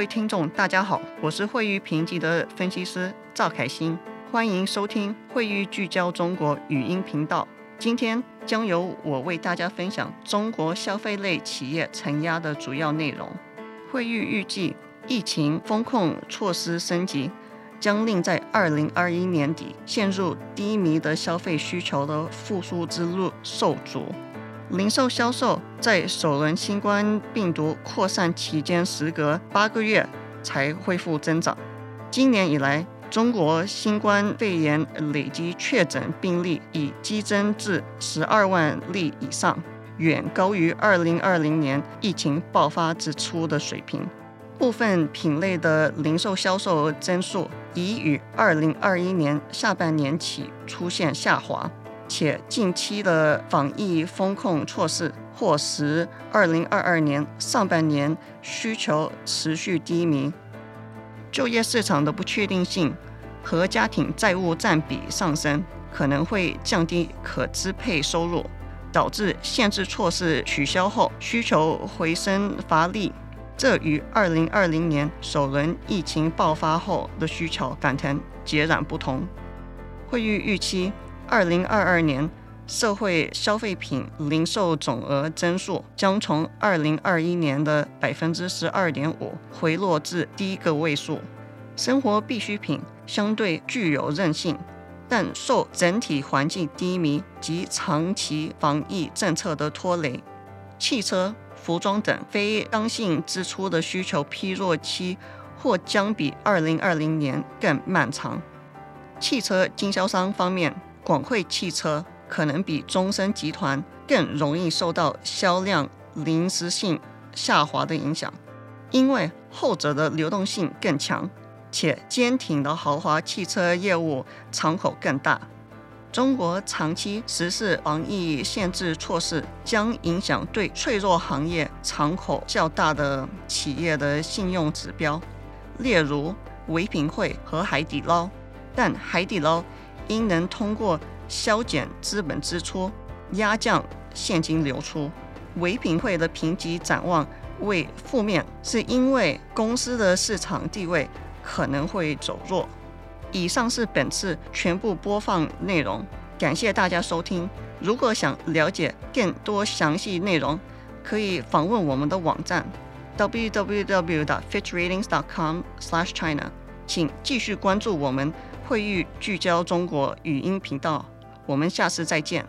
各位听众，大家好，我是惠誉评级的分析师赵凯欣，欢迎收听惠誉聚焦中国语音频道。今天将由我为大家分享中国消费类企业承压的主要内容。惠誉预计，疫情风控措施升级，将令在二零二一年底陷入低迷的消费需求的复苏之路受阻。零售销售在首轮新冠病毒扩散期间，时隔八个月才恢复增长。今年以来，中国新冠肺炎累计确诊病例已激增至十二万例以上，远高于二零二零年疫情爆发之初的水平。部分品类的零售销售增速已与二零二一年下半年起出现下滑。且近期的防疫风控措施或使二零二二年上半年需求持续低迷，就业市场的不确定性和家庭债务占比上升，可能会降低可支配收入，导致限制措施取消后需求回升乏力。这与二零二零年首轮疫情爆发后的需求反弹截然不同。会议预期。二零二二年社会消费品零售总额增速将从二零二一年的百分之十二点五回落至低个位数。生活必需品相对具有韧性，但受整体环境低迷及长期防疫政策的拖累，汽车、服装等非刚性支出的需求疲弱期或将比二零二零年更漫长。汽车经销商方面。广汇汽车可能比中升集团更容易受到销量临时性下滑的影响，因为后者的流动性更强，且坚挺的豪华汽车业务敞口更大。中国长期实施防疫限制措施，将影响对脆弱行业敞口较大的企业的信用指标，例如唯品会和海底捞。但海底捞。应能通过削减资本支出、压降现金流出。唯品会的评级展望为负面，是因为公司的市场地位可能会走弱。以上是本次全部播放内容，感谢大家收听。如果想了解更多详细内容，可以访问我们的网站 www.fitchratings.com/china。请继续关注我们。会议聚焦中国语音频道，我们下次再见。